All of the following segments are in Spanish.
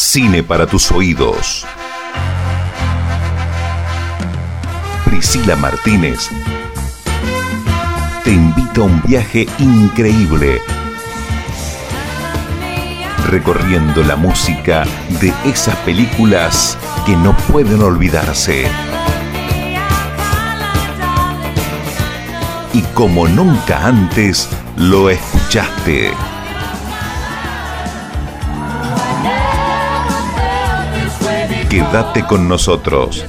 Cine para tus oídos. Priscila Martínez te invita a un viaje increíble recorriendo la música de esas películas que no pueden olvidarse. Y como nunca antes lo escuchaste. Quédate con nosotros.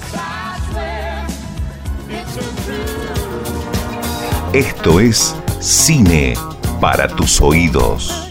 Esto es Cine para tus oídos.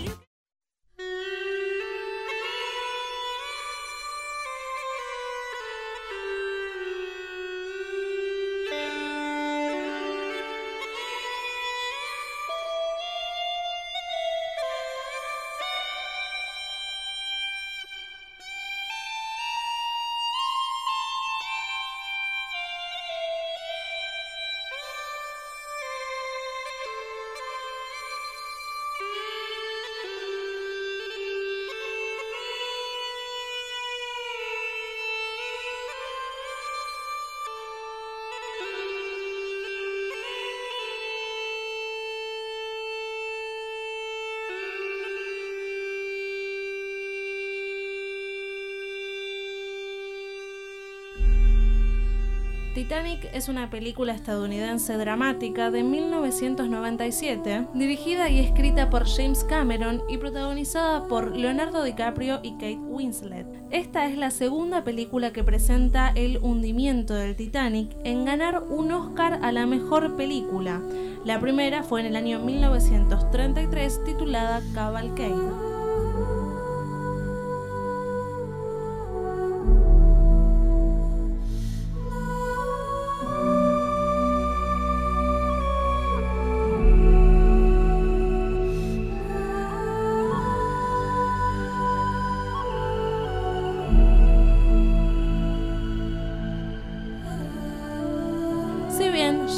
Titanic es una película estadounidense dramática de 1997, dirigida y escrita por James Cameron y protagonizada por Leonardo DiCaprio y Kate Winslet. Esta es la segunda película que presenta el hundimiento del Titanic en ganar un Oscar a la mejor película. La primera fue en el año 1933 titulada Cavalcade.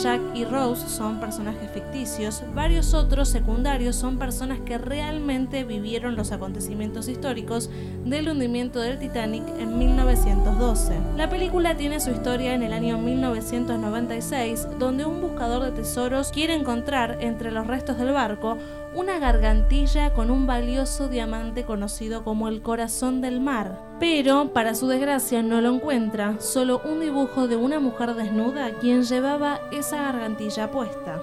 Jack Rose son personajes ficticios, varios otros secundarios son personas que realmente vivieron los acontecimientos históricos del hundimiento del Titanic en 1912. La película tiene su historia en el año 1996, donde un buscador de tesoros quiere encontrar entre los restos del barco una gargantilla con un valioso diamante conocido como el corazón del mar. Pero, para su desgracia, no lo encuentra, solo un dibujo de una mujer desnuda quien llevaba esa gargantilla puesta.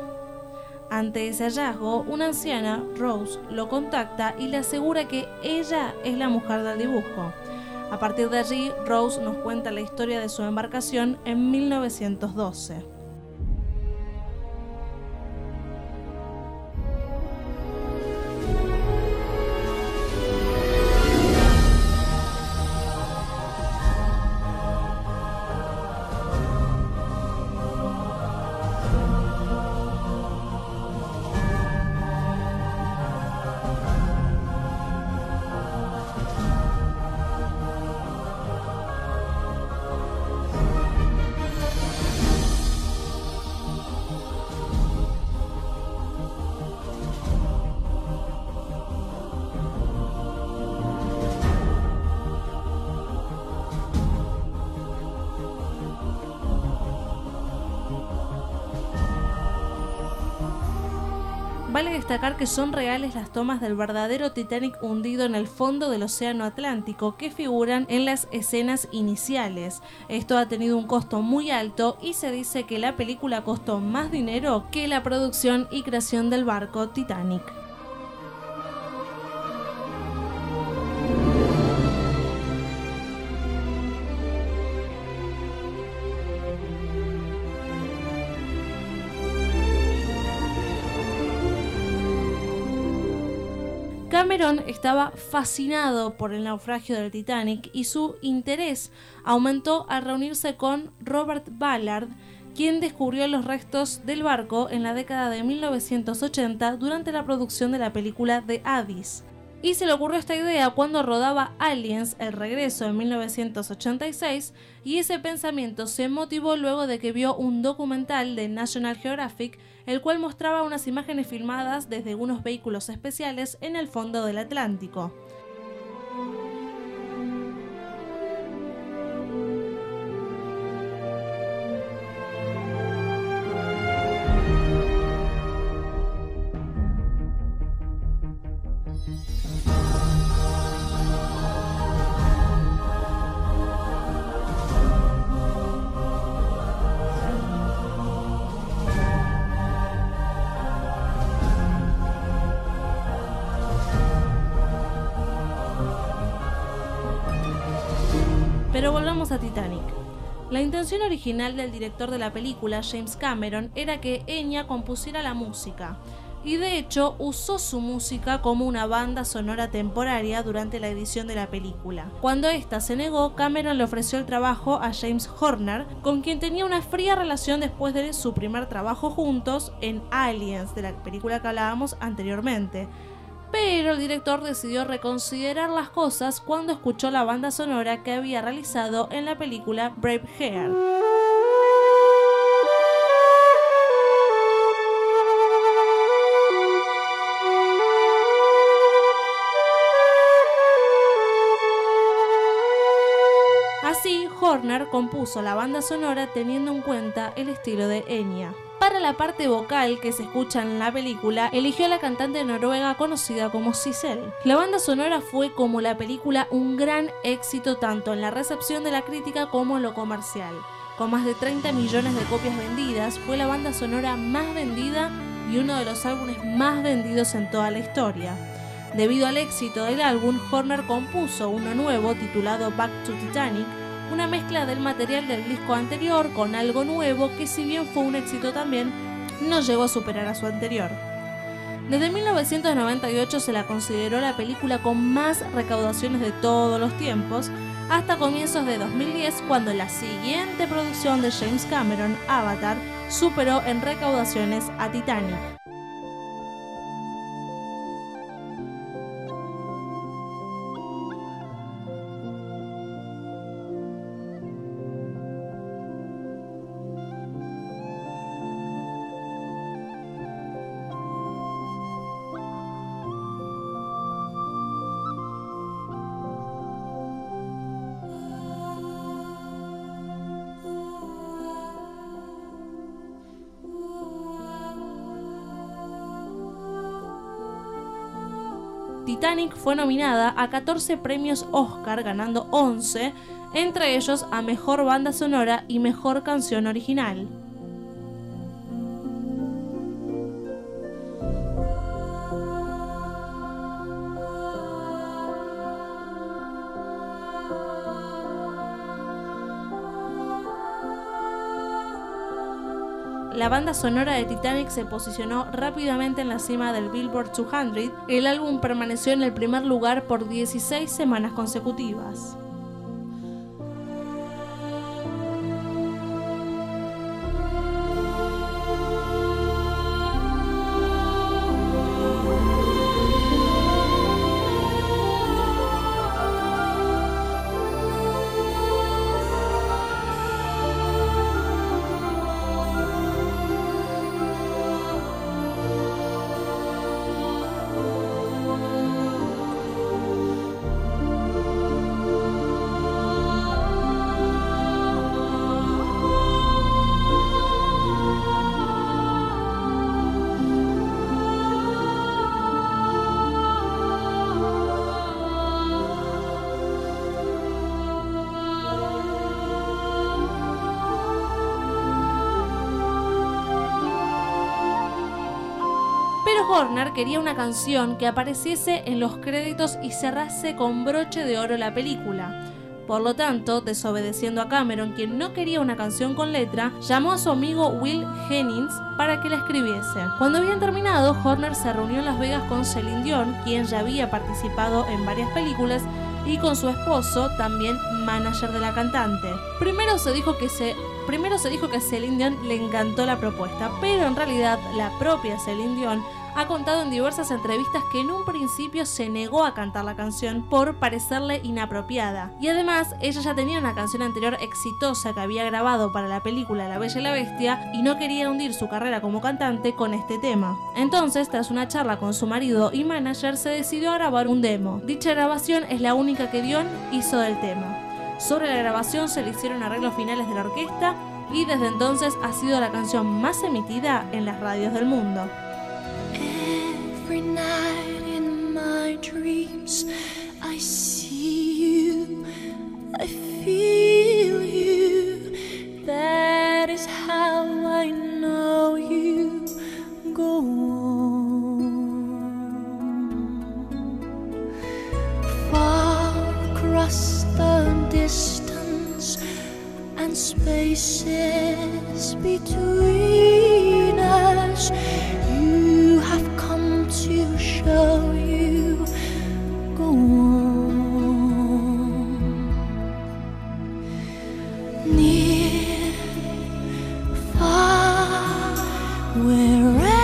Ante ese hallazgo, una anciana, Rose, lo contacta y le asegura que ella es la mujer del dibujo. A partir de allí, Rose nos cuenta la historia de su embarcación en 1912. Destacar que son reales las tomas del verdadero Titanic hundido en el fondo del Océano Atlántico que figuran en las escenas iniciales. Esto ha tenido un costo muy alto y se dice que la película costó más dinero que la producción y creación del barco Titanic. Cameron estaba fascinado por el naufragio del Titanic y su interés aumentó al reunirse con Robert Ballard, quien descubrió los restos del barco en la década de 1980 durante la producción de la película The Abyss. Y se le ocurrió esta idea cuando rodaba Aliens, el regreso en 1986, y ese pensamiento se motivó luego de que vio un documental de National Geographic, el cual mostraba unas imágenes filmadas desde unos vehículos especiales en el fondo del Atlántico. Pero volvamos a Titanic. La intención original del director de la película, James Cameron, era que Enya compusiera la música, y de hecho usó su música como una banda sonora temporaria durante la edición de la película. Cuando esta se negó, Cameron le ofreció el trabajo a James Horner, con quien tenía una fría relación después de su primer trabajo juntos en Aliens, de la película que hablábamos anteriormente. Pero el director decidió reconsiderar las cosas cuando escuchó la banda sonora que había realizado en la película Brave Hair. Así, Horner compuso la banda sonora teniendo en cuenta el estilo de Enya. La parte vocal que se escucha en la película, eligió a la cantante noruega conocida como Sissel. La banda sonora fue como la película un gran éxito tanto en la recepción de la crítica como en lo comercial. Con más de 30 millones de copias vendidas, fue la banda sonora más vendida y uno de los álbumes más vendidos en toda la historia. Debido al éxito del álbum, Horner compuso uno nuevo titulado Back to Titanic, una mezcla del material del disco anterior con algo nuevo que si bien fue un éxito también, no llegó a superar a su anterior. Desde 1998 se la consideró la película con más recaudaciones de todos los tiempos, hasta comienzos de 2010 cuando la siguiente producción de James Cameron, Avatar, superó en recaudaciones a Titanic. Titanic fue nominada a 14 premios Oscar, ganando 11, entre ellos a Mejor Banda Sonora y Mejor Canción Original. La banda sonora de Titanic se posicionó rápidamente en la cima del Billboard 200. El álbum permaneció en el primer lugar por 16 semanas consecutivas. Horner quería una canción que apareciese en los créditos y cerrase con broche de oro la película. Por lo tanto, desobedeciendo a Cameron, quien no quería una canción con letra, llamó a su amigo Will Jennings para que la escribiese. Cuando habían terminado, Horner se reunió en Las Vegas con Celine Dion, quien ya había participado en varias películas, y con su esposo, también manager de la cantante. Primero se dijo que se Primero se dijo que Celine Dion le encantó la propuesta, pero en realidad la propia Celine Dion ha contado en diversas entrevistas que en un principio se negó a cantar la canción por parecerle inapropiada. Y además, ella ya tenía una canción anterior exitosa que había grabado para la película La Bella y la Bestia y no quería hundir su carrera como cantante con este tema. Entonces, tras una charla con su marido y manager, se decidió a grabar un demo. Dicha grabación es la única que Dion hizo del tema. Sobre la grabación se le hicieron arreglos finales de la orquesta y desde entonces ha sido la canción más emitida en las radios del mundo. Where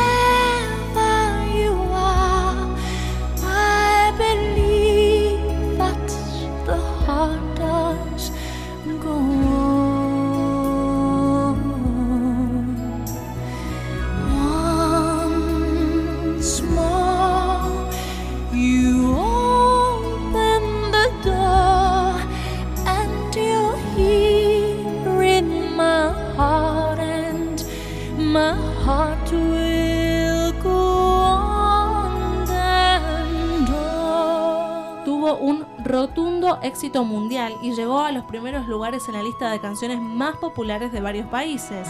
y llegó a los primeros lugares en la lista de canciones más populares de varios países.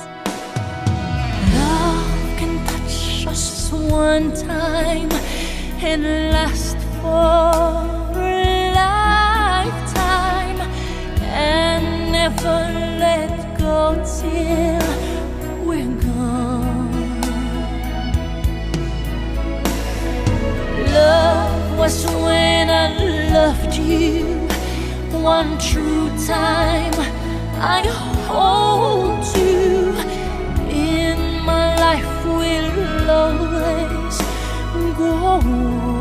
Love was when I loved you one true time. I hold you in my life will always go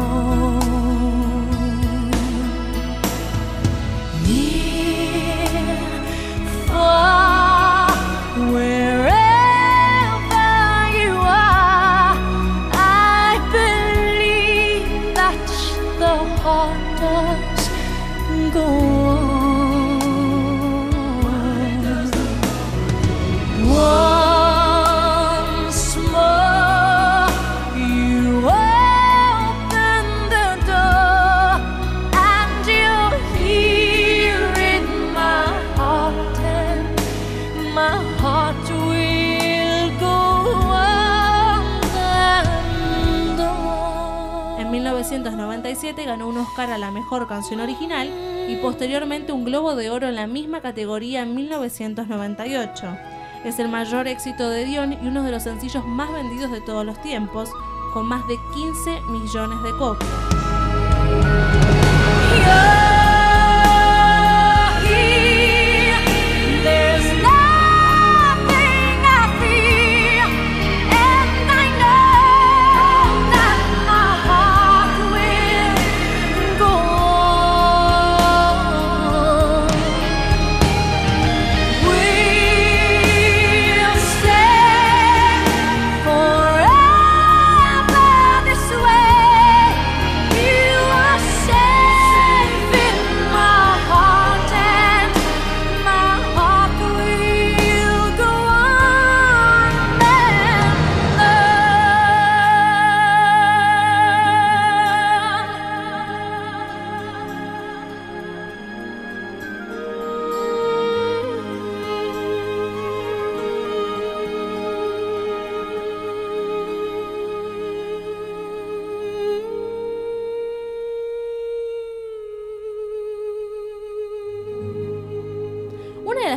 1997 ganó un Oscar a la mejor canción original y posteriormente un Globo de Oro en la misma categoría en 1998. Es el mayor éxito de Dion y uno de los sencillos más vendidos de todos los tiempos, con más de 15 millones de copias.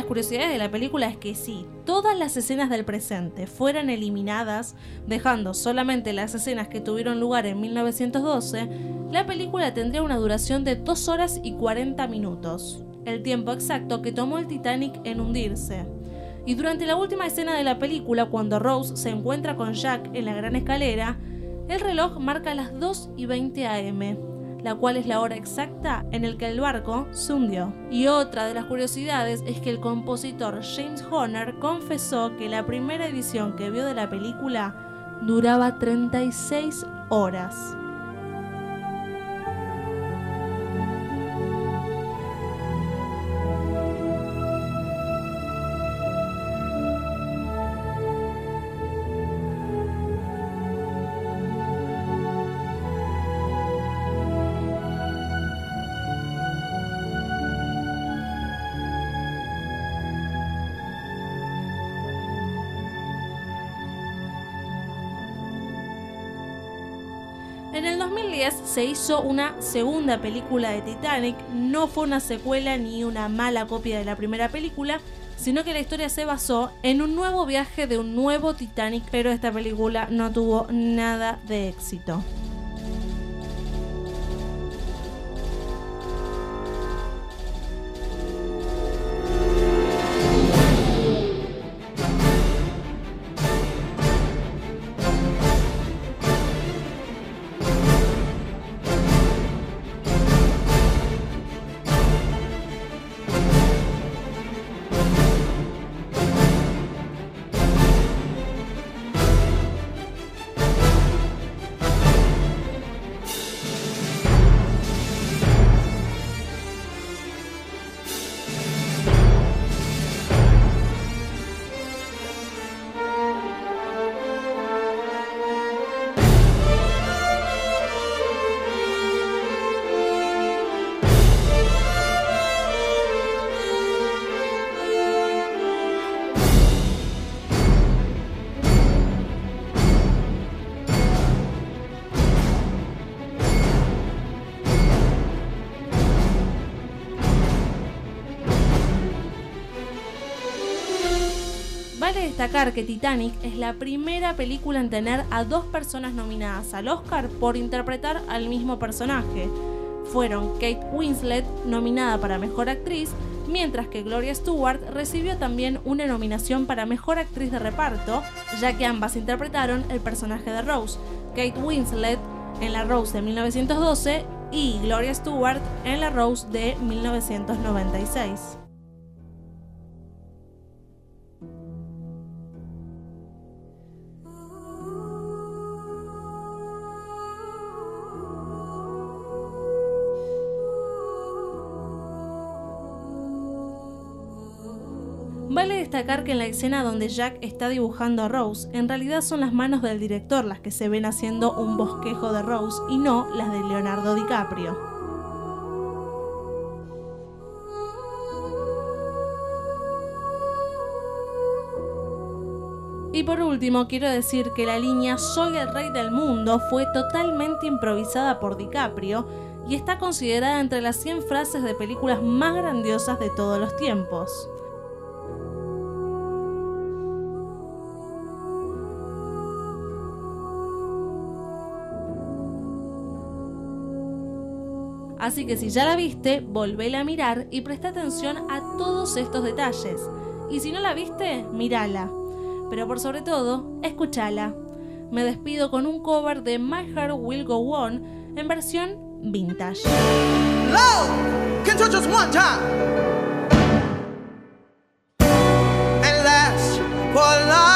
Curiosidades de la película es que si todas las escenas del presente fueran eliminadas, dejando solamente las escenas que tuvieron lugar en 1912, la película tendría una duración de 2 horas y 40 minutos, el tiempo exacto que tomó el Titanic en hundirse. Y durante la última escena de la película, cuando Rose se encuentra con Jack en la gran escalera, el reloj marca las 2 y 20 am, la cual es la hora exacta en el que el barco se hundió. Y otra de las curiosidades es que el compositor James Horner confesó que la primera edición que vio de la película duraba 36 horas. En el 2010 se hizo una segunda película de Titanic, no fue una secuela ni una mala copia de la primera película, sino que la historia se basó en un nuevo viaje de un nuevo Titanic, pero esta película no tuvo nada de éxito. Que Titanic es la primera película en tener a dos personas nominadas al Oscar por interpretar al mismo personaje. Fueron Kate Winslet, nominada para Mejor Actriz, mientras que Gloria Stewart recibió también una nominación para Mejor Actriz de Reparto, ya que ambas interpretaron el personaje de Rose, Kate Winslet en la Rose de 1912 y Gloria Stewart en la Rose de 1996. Destacar que en la escena donde Jack está dibujando a Rose, en realidad son las manos del director las que se ven haciendo un bosquejo de Rose y no las de Leonardo DiCaprio. Y por último, quiero decir que la línea Soy el rey del mundo fue totalmente improvisada por DiCaprio y está considerada entre las 100 frases de películas más grandiosas de todos los tiempos. Así que si ya la viste, volvela a mirar y presta atención a todos estos detalles. Y si no la viste, mírala. Pero por sobre todo, escúchala. Me despido con un cover de My Heart Will Go On en versión vintage. For